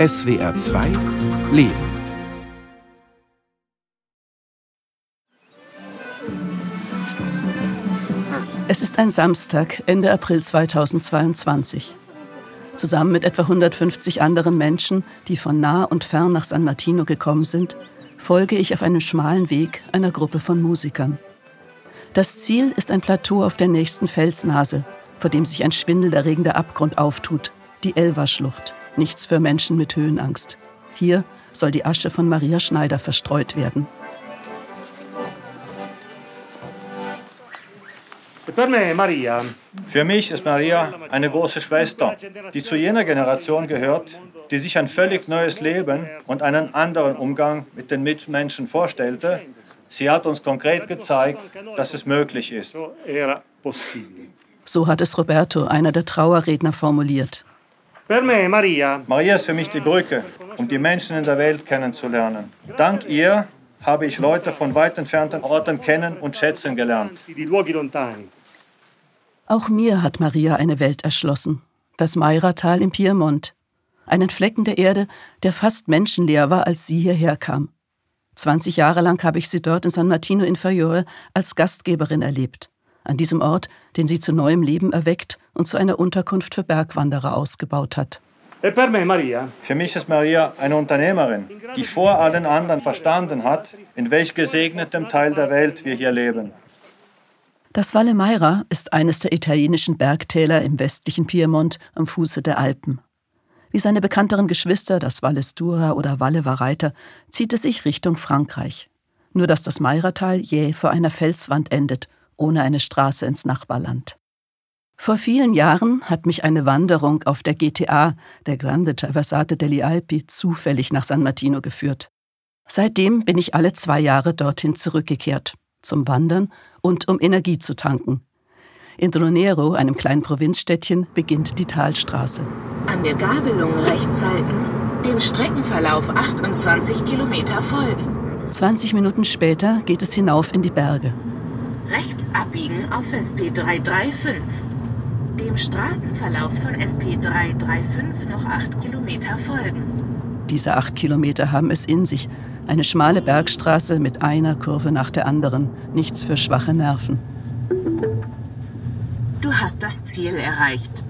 SWR 2 Leben. Es ist ein Samstag, Ende April 2022. Zusammen mit etwa 150 anderen Menschen, die von nah und fern nach San Martino gekommen sind, folge ich auf einem schmalen Weg einer Gruppe von Musikern. Das Ziel ist ein Plateau auf der nächsten Felsnase, vor dem sich ein schwindelerregender Abgrund auftut, die Elva-Schlucht. Nichts für Menschen mit Höhenangst. Hier soll die Asche von Maria Schneider verstreut werden. Für mich ist Maria eine große Schwester, die zu jener Generation gehört, die sich ein völlig neues Leben und einen anderen Umgang mit den Mitmenschen vorstellte. Sie hat uns konkret gezeigt, dass es möglich ist. So hat es Roberto, einer der Trauerredner, formuliert. Maria ist für mich die Brücke, um die Menschen in der Welt kennenzulernen. Dank ihr habe ich Leute von weit entfernten Orten kennen und schätzen gelernt. Auch mir hat Maria eine Welt erschlossen. Das Mairatal im Piemont. Einen Flecken der Erde, der fast menschenleer war, als sie hierher kam. 20 Jahre lang habe ich sie dort in San Martino Inferiore als Gastgeberin erlebt an diesem Ort, den sie zu neuem Leben erweckt und zu einer Unterkunft für Bergwanderer ausgebaut hat. Für mich ist Maria eine Unternehmerin, die vor allen anderen verstanden hat, in welch gesegnetem Teil der Welt wir hier leben. Das Valle Meira ist eines der italienischen Bergtäler im westlichen Piemont am Fuße der Alpen. Wie seine bekannteren Geschwister, das Valle Stura oder Valle Vareiter, zieht es sich Richtung Frankreich. Nur dass das Meiratal jäh vor einer Felswand endet ohne eine Straße ins Nachbarland. Vor vielen Jahren hat mich eine Wanderung auf der GTA, der Grande Traversate degli Alpi, zufällig nach San Martino geführt. Seitdem bin ich alle zwei Jahre dorthin zurückgekehrt, zum Wandern und um Energie zu tanken. In Dronero, einem kleinen Provinzstädtchen, beginnt die Talstraße. An der Gabelung rechts halten, dem Streckenverlauf 28 Kilometer folgen. 20 Minuten später geht es hinauf in die Berge rechts abbiegen auf SP 335. Dem Straßenverlauf von SP 335 noch acht Kilometer folgen. Diese acht Kilometer haben es in sich. Eine schmale Bergstraße mit einer Kurve nach der anderen. Nichts für schwache Nerven. Du hast das Ziel erreicht.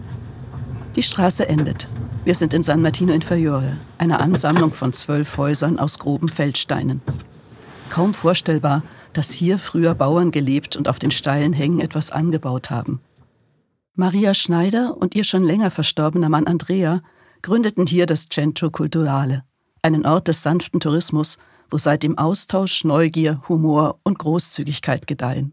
Die Straße endet. Wir sind in San Martino Inferiore, einer Ansammlung von zwölf Häusern aus groben Feldsteinen. Kaum vorstellbar, dass hier früher Bauern gelebt und auf den steilen Hängen etwas angebaut haben. Maria Schneider und ihr schon länger verstorbener Mann Andrea gründeten hier das Centro Culturale, einen Ort des sanften Tourismus, wo seitdem Austausch, Neugier, Humor und Großzügigkeit gedeihen.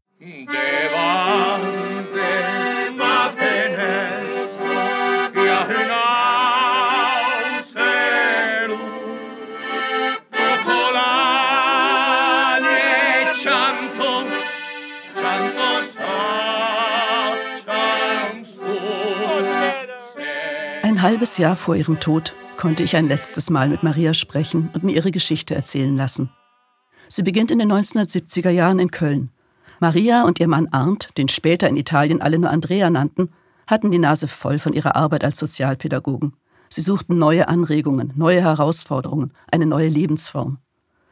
Ein halbes Jahr vor ihrem Tod konnte ich ein letztes Mal mit Maria sprechen und mir ihre Geschichte erzählen lassen. Sie beginnt in den 1970er Jahren in Köln. Maria und ihr Mann Arndt, den später in Italien alle nur Andrea nannten, hatten die Nase voll von ihrer Arbeit als Sozialpädagogen. Sie suchten neue Anregungen, neue Herausforderungen, eine neue Lebensform.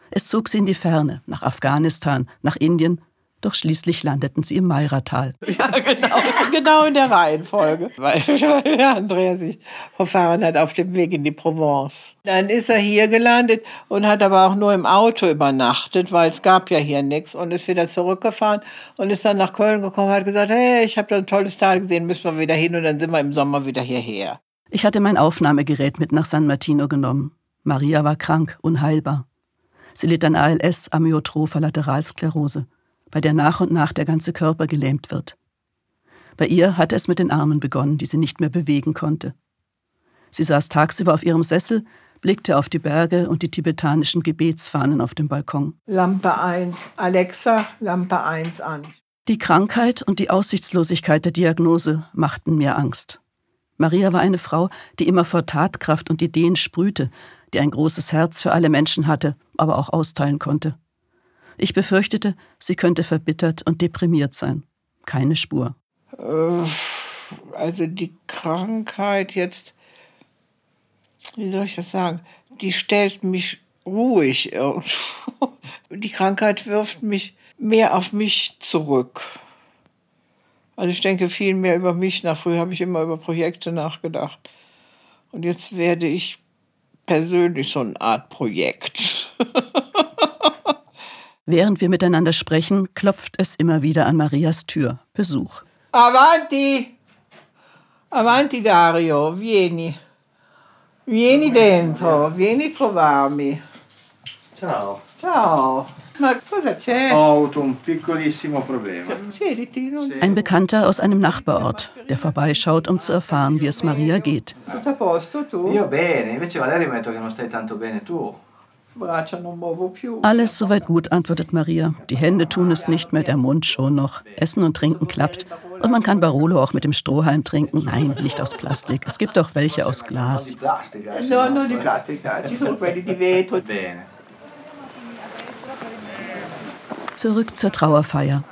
Es zog sie in die Ferne, nach Afghanistan, nach Indien doch schließlich landeten sie im Meiratal. Ja, genau, genau in der Reihenfolge, weil, weil Andrea sich verfahren hat auf dem Weg in die Provence. Dann ist er hier gelandet und hat aber auch nur im Auto übernachtet, weil es gab ja hier nichts und ist wieder zurückgefahren und ist dann nach Köln gekommen und hat gesagt, hey, ich habe da ein tolles Tal gesehen, müssen wir wieder hin und dann sind wir im Sommer wieder hierher. Ich hatte mein Aufnahmegerät mit nach San Martino genommen. Maria war krank, unheilbar. Sie litt an ALS, Amyotropher Lateralsklerose bei der nach und nach der ganze Körper gelähmt wird. Bei ihr hatte es mit den Armen begonnen, die sie nicht mehr bewegen konnte. Sie saß tagsüber auf ihrem Sessel, blickte auf die Berge und die tibetanischen Gebetsfahnen auf dem Balkon. Lampe 1, Alexa, Lampe 1 an. Die Krankheit und die Aussichtslosigkeit der Diagnose machten mir Angst. Maria war eine Frau, die immer vor Tatkraft und Ideen sprühte, die ein großes Herz für alle Menschen hatte, aber auch austeilen konnte. Ich befürchtete, sie könnte verbittert und deprimiert sein. Keine Spur. Äh, also die Krankheit jetzt wie soll ich das sagen, die stellt mich ruhig irgendwo. Die Krankheit wirft mich mehr auf mich zurück. Also ich denke viel mehr über mich nach. Früher habe ich immer über Projekte nachgedacht. Und jetzt werde ich persönlich so eine Art Projekt. Während wir miteinander sprechen, klopft es immer wieder an Marias Tür. Besuch. Avanti! Avanti Dario, vieni. Vieni dentro, vieni trovarmi. Ciao. Ciao. Ma cosa c'è? Ho avuto un piccolissimo problema. Ein Bekannter aus einem Nachbarort, der vorbeischaut, um zu erfahren, wie es Maria geht. tutto a posto tu? Io bene, invece Valerio mi ha detto che non stai tanto bene tu. Alles soweit gut, antwortet Maria. Die Hände tun es nicht mehr, der Mund schon noch. Essen und Trinken klappt. Und man kann Barolo auch mit dem Strohhalm trinken. Nein, nicht aus Plastik. Es gibt auch welche aus Glas. Plastica. No, non di plastica, ci sono quelli di vetro. Bene. Zurück zur Trauerfeier.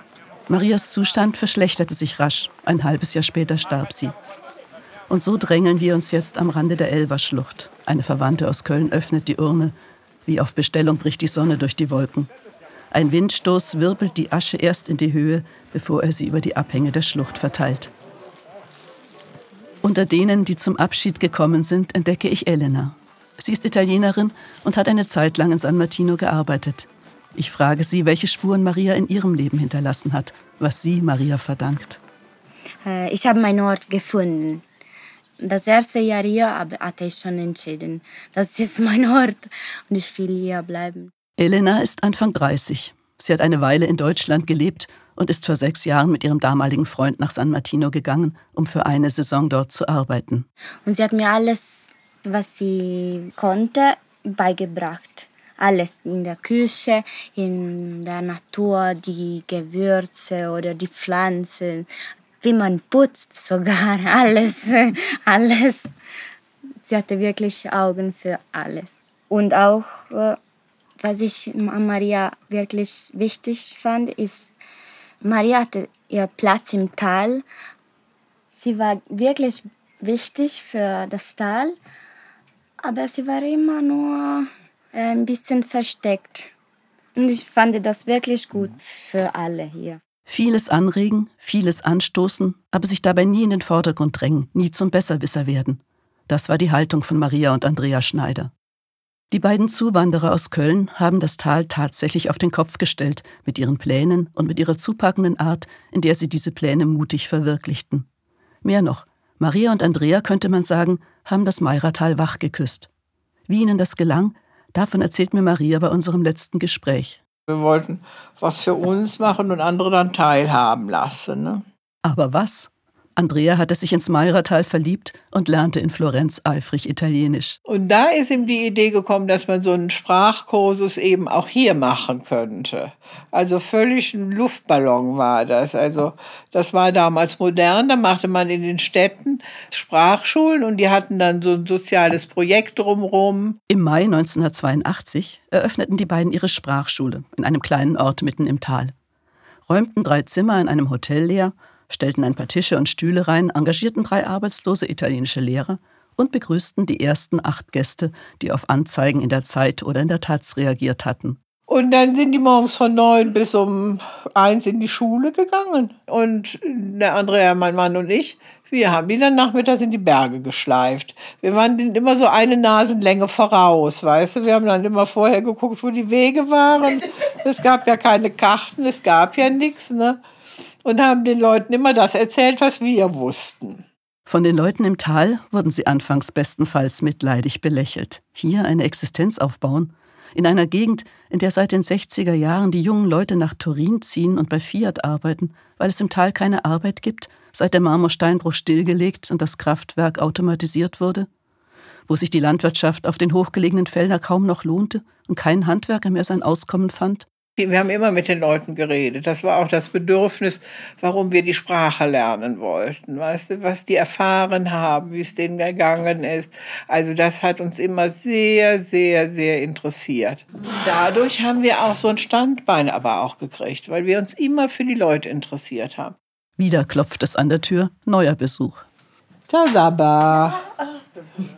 Marias Zustand verschlechterte sich rasch. Ein halbes Jahr später starb sie. Und so drängeln wir uns jetzt am Rande der Elverschlucht. Eine Verwandte aus Köln öffnet die Urne. Wie auf Bestellung bricht die Sonne durch die Wolken. Ein Windstoß wirbelt die Asche erst in die Höhe, bevor er sie über die Abhänge der Schlucht verteilt. Unter denen, die zum Abschied gekommen sind, entdecke ich Elena. Sie ist Italienerin und hat eine Zeit lang in San Martino gearbeitet. Ich frage sie, welche Spuren Maria in ihrem Leben hinterlassen hat, was sie Maria verdankt. Äh, Ich habe meinen Ort gefunden. Das erste Jahr hier hatte ich schon entschieden, das ist mein Ort und ich will hier bleiben. Elena ist Anfang 30. Sie hat eine Weile in Deutschland gelebt und ist vor sechs Jahren mit ihrem damaligen Freund nach San Martino gegangen, um für eine Saison dort zu arbeiten. Und sie hat mir alles, was sie konnte, beigebracht. Alles in der Küche, in der Natur, die Gewürze oder die Pflanzen, wie man putzt sogar, alles, alles. Sie hatte wirklich Augen für alles. Und auch, äh, was ich an Maria wirklich wichtig fand, ist, Maria hatte ihr Platz im Tal. Sie war wirklich wichtig für das Tal, aber sie war immer nur äh, ein bisschen versteckt. Und ich fand das wirklich gut für alle hier. Vieles anregen, vieles anstoßen, aber sich dabei nie in den Vordergrund drängen, nie zum Besserwisser werden. Das war die Haltung von Maria und Andrea Schneider. Die beiden Zuwanderer aus Köln haben das Tal tatsächlich auf den Kopf gestellt, mit ihren Plänen und mit ihrer zupackenden Art, in der sie diese Pläne mutig verwirklichten. Mehr noch, Maria und Andrea, könnte man sagen, haben das Meiratal wach geküsst. Wie ihnen das gelang, davon erzählt mir Maria bei unserem letzten Gespräch. Wir wollten was für uns machen und andere dann teilhaben lassen. Ne? Aber was? Andrea hatte sich ins Meiratal verliebt und lernte in Florenz eifrig Italienisch. Und da ist ihm die Idee gekommen, dass man so einen Sprachkursus eben auch hier machen könnte. Also völlig ein Luftballon war das. Also das war damals modern. Da machte man in den Städten Sprachschulen und die hatten dann so ein soziales Projekt drumherum. Im Mai 1982 eröffneten die beiden ihre Sprachschule in einem kleinen Ort mitten im Tal. Räumten drei Zimmer in einem Hotel leer, stellten ein paar Tische und Stühle rein, engagierten drei arbeitslose italienische Lehrer und begrüßten die ersten acht Gäste, die auf Anzeigen in der Zeit oder in der Taz reagiert hatten. Und dann sind die morgens von neun bis um eins in die Schule gegangen. Und der Andrea, mein Mann und ich, wir haben die dann nachmittags in die Berge geschleift. Wir waren denen immer so eine Nasenlänge voraus, weißt du. Wir haben dann immer vorher geguckt, wo die Wege waren. Es gab ja keine Karten, es gab ja nichts, ne? Und haben den Leuten immer das erzählt, was wir wussten. Von den Leuten im Tal wurden sie anfangs bestenfalls mitleidig belächelt. Hier eine Existenz aufbauen? In einer Gegend, in der seit den 60er Jahren die jungen Leute nach Turin ziehen und bei Fiat arbeiten, weil es im Tal keine Arbeit gibt, seit der Marmorsteinbruch stillgelegt und das Kraftwerk automatisiert wurde? Wo sich die Landwirtschaft auf den hochgelegenen Feldern kaum noch lohnte und kein Handwerker mehr sein Auskommen fand? Wir haben immer mit den Leuten geredet. Das war auch das Bedürfnis, warum wir die Sprache lernen wollten. Weißt du, was die erfahren haben, wie es denen gegangen ist. Also das hat uns immer sehr, sehr, sehr interessiert. Dadurch haben wir auch so ein Standbein aber auch gekriegt, weil wir uns immer für die Leute interessiert haben. Wieder klopft es an der Tür, neuer Besuch. Ciao, Saba.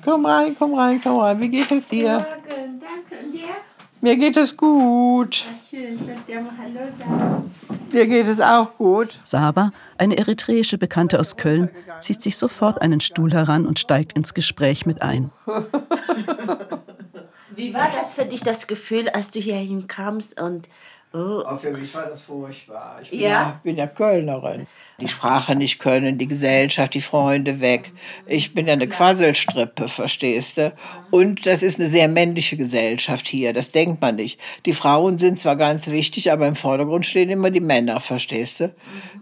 Komm rein, komm rein, komm rein. Wie geht es dir? Morgen, danke. Und dir? Mir geht es gut. Schön, ich werde dir mal Hallo sagen. Dir geht es auch gut. Saba, eine eritreische Bekannte aus Köln, zieht sich sofort einen Stuhl heran und steigt ins Gespräch mit ein. Wie war das für dich, das Gefühl, als du hier hinkamst und oh, Auch für mich war das furchtbar. Ich bin Ja? ja, bin ja Kölnerin. Die Sprache nicht können, die Gesellschaft, die Freunde weg. Ich bin ja eine Quasselstrippe, verstehst du? Und das ist eine sehr männliche Gesellschaft hier, das denkt man nicht. Die Frauen sind zwar ganz wichtig, aber im Vordergrund stehen immer die Männer, verstehst du?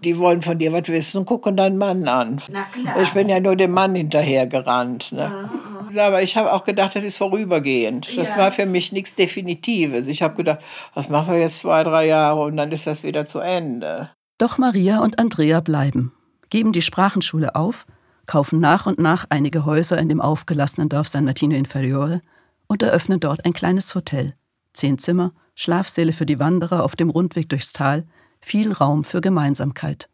Die wollen von dir was wissen und gucken deinen Mann an. Na klar. Ich bin ja nur dem Mann hinterhergerannt. Ne? Aber ich habe auch gedacht, das ist vorübergehend. Das Ja. war für mich nichts Definitives. Ich habe gedacht, was machen wir jetzt zwei, drei Jahre und dann ist das wieder zu Ende. Doch Maria und Andrea bleiben, geben die Sprachenschule auf, kaufen nach und nach einige Häuser in dem aufgelassenen Dorf San Martino Inferiore und eröffnen dort ein kleines Hotel. Zehn Zimmer, Schlafsäle für die Wanderer auf dem Rundweg durchs Tal, viel Raum für Gemeinsamkeit.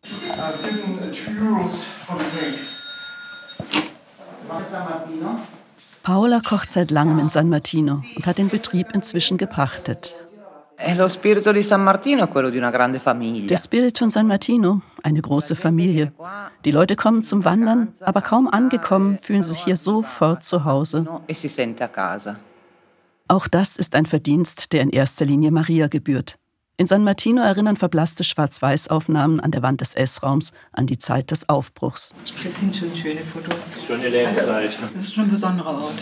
Paola kocht seit langem in San Martino und hat den Betrieb inzwischen gepachtet. Der Spirit von San Martino, eine große Familie. Die Leute kommen zum Wandern, aber kaum angekommen fühlen sich hier sofort zu Hause. E. Auch das ist ein Verdienst, der in erster Linie Maria gebührt. In San Martino erinnern verblasste Schwarz-Weiß-Aufnahmen an der Wand des Essraums an die Zeit des Aufbruchs. Das sind schon schöne Fotos. Schöne Lebenszeichen. Das ist schon ein besonderer Ort.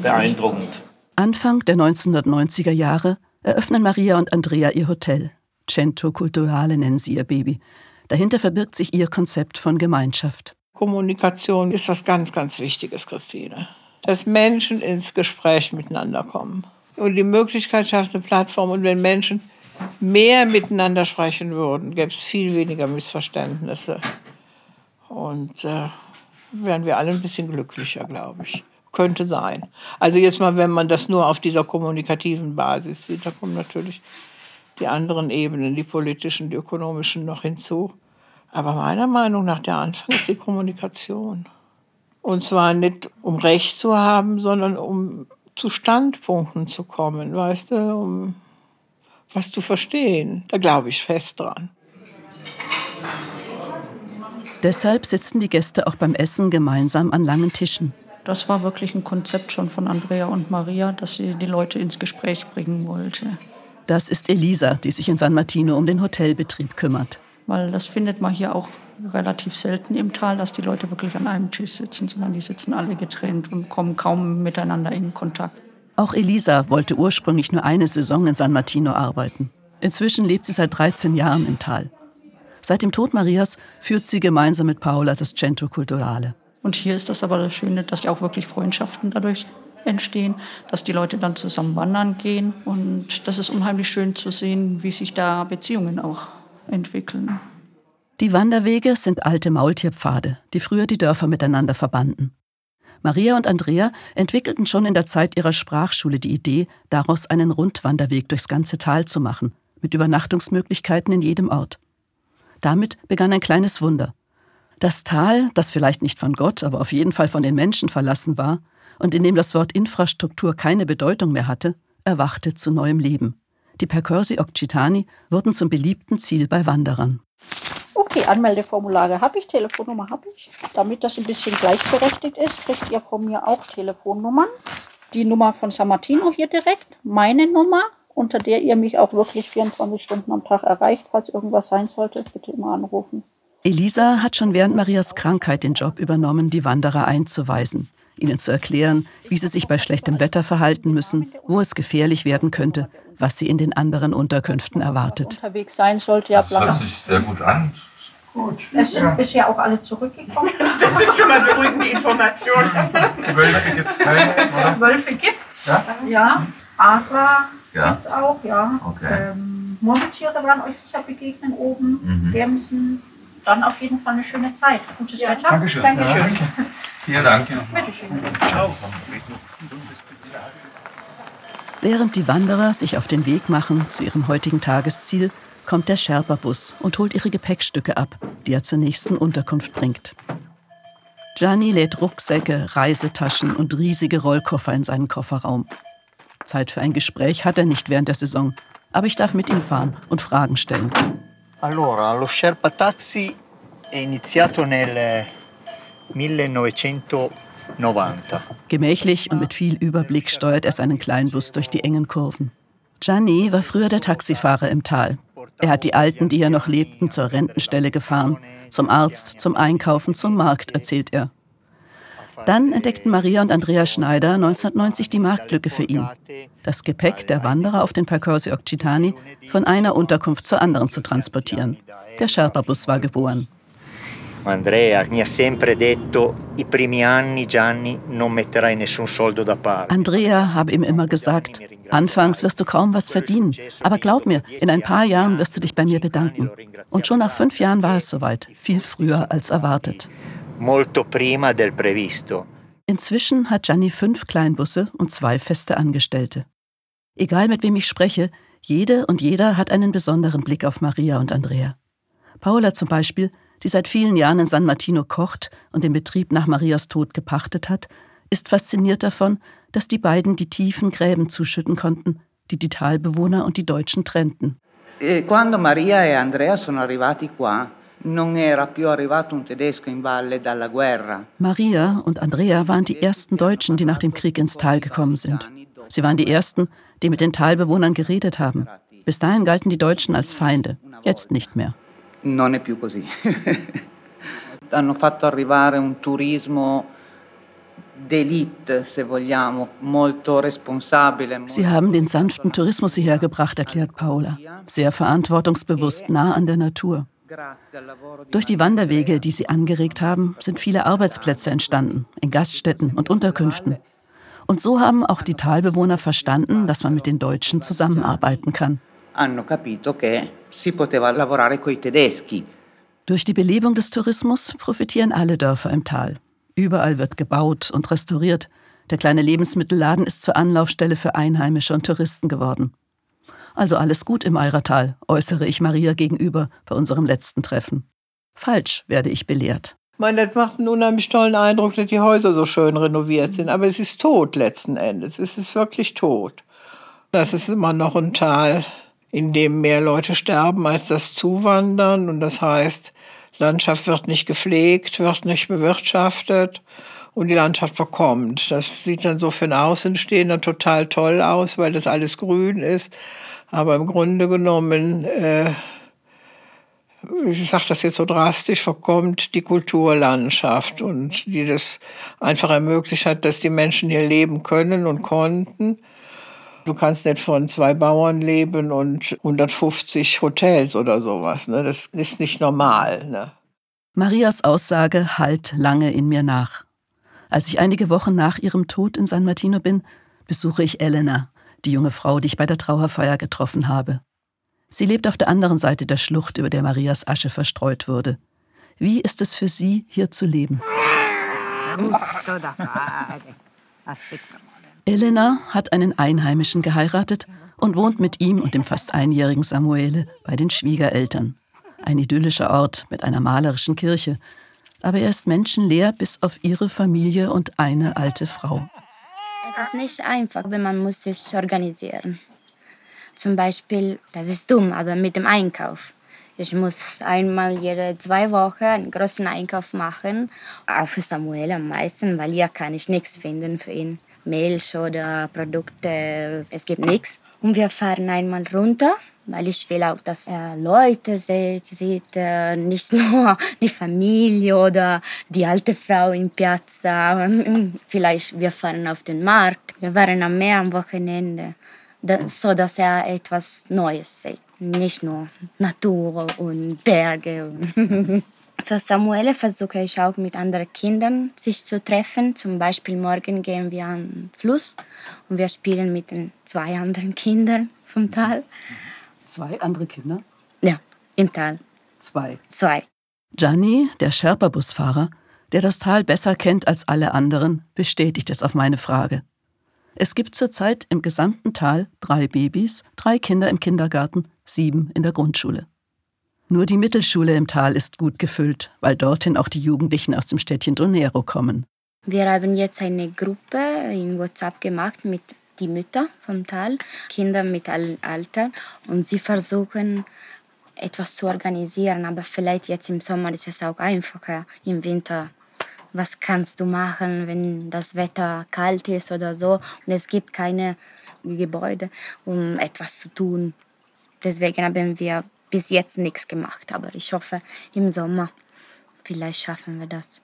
Beeindruckend. Anfang der 1990er Jahre eröffnen Maria und Andrea ihr Hotel. Cento Culturale nennen sie ihr Baby. Dahinter verbirgt sich ihr Konzept von Gemeinschaft. Kommunikation ist was ganz, ganz Wichtiges, Christine. Dass Menschen ins Gespräch miteinander kommen. Und die Möglichkeit schafft eine Plattform. Und wenn Menschen mehr miteinander sprechen würden, gäbe es viel weniger Missverständnisse. Und äh, wären wir alle ein bisschen glücklicher, glaube ich. Könnte sein. Also jetzt mal, wenn man das nur auf dieser kommunikativen Basis sieht, da kommen natürlich die anderen Ebenen, die politischen, die ökonomischen noch hinzu. Aber meiner Meinung nach der Anfang ist die Kommunikation. Und zwar nicht um Recht zu haben, sondern um zu Standpunkten zu kommen, weißt du, um was zu verstehen. Da glaube ich fest dran. Deshalb sitzen die Gäste auch beim Essen gemeinsam an langen Tischen. Das war wirklich ein Konzept schon von Andrea und Maria, dass sie die Leute ins Gespräch bringen wollte. Das ist Elisa, die sich in San Martino um den Hotelbetrieb kümmert. Weil das findet man hier auch relativ selten im Tal, dass die Leute wirklich an einem Tisch sitzen, sondern die sitzen alle getrennt und kommen kaum miteinander in Kontakt. Auch Elisa wollte ursprünglich nur eine Saison in San Martino arbeiten. Inzwischen lebt sie seit 13 Jahren im Tal. Seit dem Tod Marias führt sie gemeinsam mit Paola das Cento Culturale. Und hier ist das aber das Schöne, dass auch wirklich Freundschaften dadurch entstehen, dass die Leute dann zusammen wandern gehen. Und das ist unheimlich schön zu sehen, wie sich da Beziehungen auch entwickeln. Die Wanderwege sind alte Maultierpfade, die früher die Dörfer miteinander verbanden. Maria und Andrea entwickelten schon in der Zeit ihrer Sprachschule die Idee, daraus einen Rundwanderweg durchs ganze Tal zu machen, mit Übernachtungsmöglichkeiten in jedem Ort. Damit begann ein kleines Wunder. Das Tal, das vielleicht nicht von Gott, aber auf jeden Fall von den Menschen verlassen war und in dem das Wort Infrastruktur keine Bedeutung mehr hatte, erwachte zu neuem Leben. Die Percorsi Occitani wurden zum beliebten Ziel bei Wanderern. Okay, Anmeldeformulare habe ich, Telefonnummer habe ich. Damit das ein bisschen gleichberechtigt ist, kriegt ihr von mir auch Telefonnummern. Die Nummer von San Martino hier direkt, meine Nummer, unter der ihr mich auch wirklich 24 Stunden am Tag erreicht. Falls irgendwas sein sollte, bitte immer anrufen. Elisa hat schon während Marias Krankheit den Job übernommen, die Wanderer einzuweisen, ihnen zu erklären, wie sie sich bei schlechtem Wetter verhalten müssen, wo es gefährlich werden könnte, was sie in den anderen Unterkünften erwartet. Unterwegs sein sollte ja Das hört sich sehr gut an. Gut. Es sind bisher auch alle zurückgekommen. Das ist schon mal beruhigende Information. Wölfe gibt es keine, oder? Wölfe gibt's. Ja? Ja. Adler Ja. gibt's auch, ja. Okay. Ähm, Murmeltiere werden euch sicher begegnen oben. Mhm. Gämsen. Dann auf jeden Fall eine schöne Zeit. Gutes Wetter. Dankeschön. Dankeschön. Ja, danke. Vielen Dank. Bitteschön. Während die Wanderer sich auf den Weg machen zu ihrem heutigen Tagesziel, kommt der Sherpa-Bus und holt ihre Gepäckstücke ab, die er zur nächsten Unterkunft bringt. Gianni lädt Rucksäcke, Reisetaschen und riesige Rollkoffer in seinen Kofferraum. Zeit für ein Gespräch hat er nicht während der Saison, aber ich darf mit ihm fahren und Fragen stellen. Allora, lo Sherpa Taxi è iniziato nel 1990. Gemächlich und mit viel Überblick steuert er seinen Kleinbus durch die engen Kurven. Gianni war früher der Taxifahrer im Tal. Er hat die Alten, die hier noch lebten, zur Rentenstelle gefahren, zum Arzt, zum Einkaufen, zum Markt, erzählt er. Dann entdeckten Maria und Andrea Schneider 1990 die Marktlücke für ihn. Das Gepäck der Wanderer auf den Percorsi Occitani von einer Unterkunft zur anderen zu transportieren. Der Sherpa-Bus war geboren. Andrea mi ha sempre detto, i primi anni Gianni non metterai nessun soldo da parte. Andrea habe ihm immer gesagt, anfangs wirst du kaum was verdienen, aber glaub mir, in ein paar Jahren wirst du dich bei mir bedanken. Und schon nach fünf Jahren war es soweit, viel früher als erwartet. Molto prima del previsto. Inzwischen hat Gianni fünf Kleinbusse und zwei feste Angestellte. Egal mit wem ich spreche, jede und jeder hat einen besonderen Blick auf Maria und Andrea. Paula zum Beispiel die seit vielen Jahren in San Martino kocht und den Betrieb nach Marias Tod gepachtet hat, ist fasziniert davon, dass die beiden die tiefen Gräben zuschütten konnten, die die Talbewohner und die Deutschen trennten. Quando Maria e Andrea sono arrivati qua, non era più arrivato un tedesco in valle dalla guerra. Maria und Andrea waren die ersten Deutschen, die nach dem Krieg ins Tal gekommen sind. Sie waren die ersten, die mit den Talbewohnern geredet haben. Bis dahin galten die Deutschen als Feinde, jetzt nicht mehr. Non è più così. Hanno fatto arrivare un turismo d'élite, se vogliamo, molto responsabile. Sie haben den sanften Tourismus hierher gebracht, erklärt Paula. Sehr verantwortungsbewusst, nah an der Natur. Durch die Wanderwege, die sie angeregt haben, sind viele Arbeitsplätze entstanden, in Gaststätten und Unterkünften. Und so haben auch die Talbewohner verstanden, dass man mit den Deutschen zusammenarbeiten kann. Hanno capito che si poteva lavorare coi tedeschi. Durch die Belebung des Tourismus profitieren alle Dörfer im Tal. Überall wird gebaut und restauriert. Der kleine Lebensmittelladen ist zur Anlaufstelle für Einheimische und Touristen geworden. Also alles gut im Eiratal, äußere ich Maria gegenüber bei unserem letzten Treffen. Falsch, werde ich belehrt. Ich meine, das macht einen unheimlich tollen Eindruck, dass die Häuser so schön renoviert sind. Aber es ist tot letzten Endes. Es ist wirklich tot. Das ist immer noch ein Tal, in dem mehr Leute sterben als das Zuwandern. Und das heißt, Landschaft wird nicht gepflegt, wird nicht bewirtschaftet und die Landschaft verkommt. Das sieht dann so für den Außenstehenden total toll aus, weil das alles grün ist. Aber im Grunde genommen, äh, ich sage das jetzt so drastisch, verkommt die Kulturlandschaft und die das einfach ermöglicht hat, dass die Menschen hier leben können und konnten. Du kannst nicht von zwei Bauern leben und 150 Hotels oder sowas. Ne? Das ist nicht normal. Ne? Marias Aussage hallt lange in mir nach. Als ich einige Wochen nach ihrem Tod in San Martino bin, besuche ich Elena, die junge Frau, die ich bei der Trauerfeier getroffen habe. Sie lebt auf der anderen Seite der Schlucht, über der Marias Asche verstreut wurde. Wie ist es für sie, hier zu leben? Elena hat einen Einheimischen geheiratet und wohnt mit ihm und dem fast einjährigen Samuele bei den Schwiegereltern. Ein idyllischer Ort mit einer malerischen Kirche. Aber er ist menschenleer bis auf ihre Familie und eine alte Frau. Es ist nicht einfach, aber man muss sich organisieren. Zum Beispiel, das ist dumm, aber mit dem Einkauf. Ich muss einmal jede zwei Wochen einen großen Einkauf machen. Auch für Samuel am meisten, weil hier kann ich nichts finden für ihn. Milch oder Produkte, es gibt nichts. Und wir fahren einmal runter, weil ich will auch, dass er Leute sieht, sieht nicht nur die Familie oder die alte Frau in Piazza. Vielleicht wir fahren auf den Markt. Wir waren am Meer am Wochenende, so dass er etwas Neues sieht. Nicht nur Natur und Berge. Für Samuele versuche ich auch mit anderen Kindern sich zu treffen. Zum Beispiel morgen gehen wir an den Fluss und wir spielen mit den zwei anderen Kindern vom Tal. Zwei andere Kinder? Ja, im Tal. Zwei. Zwei. Gianni, der Sherpa-Busfahrer, der das Tal besser kennt als alle anderen, bestätigt es auf meine Frage. Es gibt zurzeit im gesamten Tal drei Babys, drei Kinder im Kindergarten, sieben in der Grundschule. Nur die Mittelschule im Tal ist gut gefüllt, weil dorthin auch die Jugendlichen aus dem Städtchen Donero kommen. Wir haben jetzt eine Gruppe in WhatsApp gemacht mit die Mütter vom Tal, Kinder mit allen Altern und sie versuchen etwas zu organisieren, aber vielleicht jetzt im Sommer ist es auch einfacher, im Winter. Was kannst du machen, wenn das Wetter kalt ist oder so und es gibt keine Gebäude, um etwas zu tun. Deswegen haben wir bis jetzt nichts gemacht, aber ich hoffe im Sommer vielleicht schaffen wir das.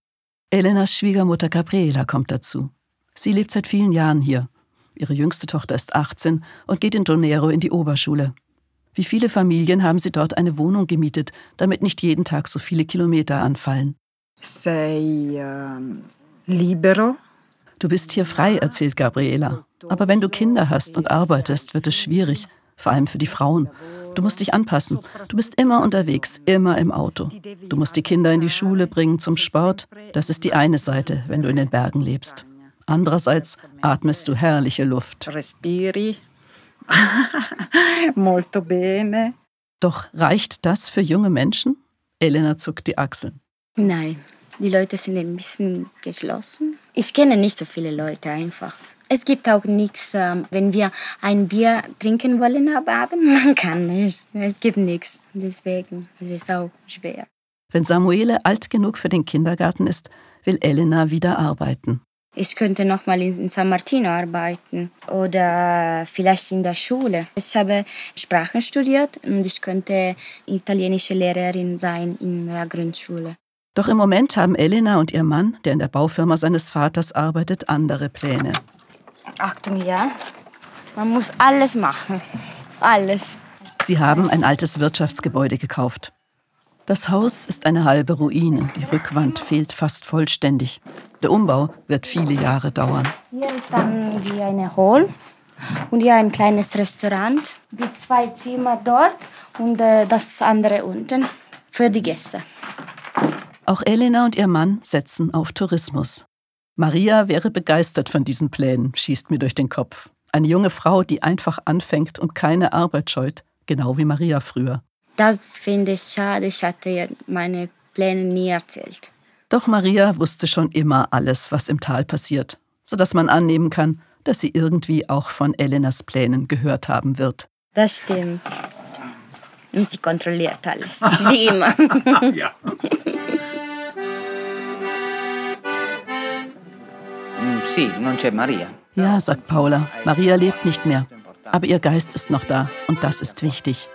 Elenas Schwiegermutter Gabriela kommt dazu. Sie lebt seit vielen Jahren hier. Ihre jüngste Tochter ist 18 und geht in Donero in die Oberschule. Wie viele Familien haben sie dort eine Wohnung gemietet, damit nicht jeden Tag so viele Kilometer anfallen. Sei ähm, libero. Du bist hier frei, erzählt Gabriela. Aber wenn du Kinder hast und arbeitest, wird es schwierig, vor allem für die Frauen. Du musst dich anpassen. Du bist immer unterwegs, immer im Auto. Du musst die Kinder in die Schule bringen zum Sport. Das ist die eine Seite, wenn du in den Bergen lebst. Andererseits atmest du herrliche Luft. Respiri. Molto bene. Doch reicht das für junge Menschen? Elena zuckt die Achseln. Nein, die Leute sind ein bisschen geschlossen. Ich kenne nicht so viele Leute einfach. Es gibt auch nichts, ähm, wenn wir ein Bier trinken wollen am Abend, man kann nicht. Es gibt nichts. Deswegen es ist es auch schwer. Wenn Samuele alt genug für den Kindergarten ist, will Elena wieder arbeiten. Ich könnte noch mal in San Martino arbeiten oder vielleicht in der Schule. Ich habe Sprachen studiert und ich könnte italienische Lehrerin sein in der Grundschule. Doch im Moment haben Elena und ihr Mann, der in der Baufirma seines Vaters arbeitet, andere Pläne. Achtung, ja. Man muss alles machen. Alles. Sie haben ein altes Wirtschaftsgebäude gekauft. Das Haus ist eine halbe Ruine. Die Rückwand fehlt fast vollständig. Der Umbau wird viele Jahre dauern. Hier ist dann wie eine Hall und hier ein kleines Restaurant. Die zwei Zimmer dort und äh, das andere unten für die Gäste. Auch Elena und ihr Mann setzen auf Tourismus. Maria wäre begeistert von diesen Plänen, schießt mir durch den Kopf. Eine junge Frau, die einfach anfängt und keine Arbeit scheut, genau wie Maria früher. Das finde ich schade. Ich hatte meine Pläne nie erzählt. Doch Maria wusste schon immer alles, was im Tal passiert, sodass man annehmen kann, dass sie irgendwie auch von Elenas Plänen gehört haben wird. Das stimmt. Und sie kontrolliert alles, wie immer. ja. Ja, sagt Paula, Maria lebt nicht mehr. Aber ihr Geist ist noch da und das ist wichtig.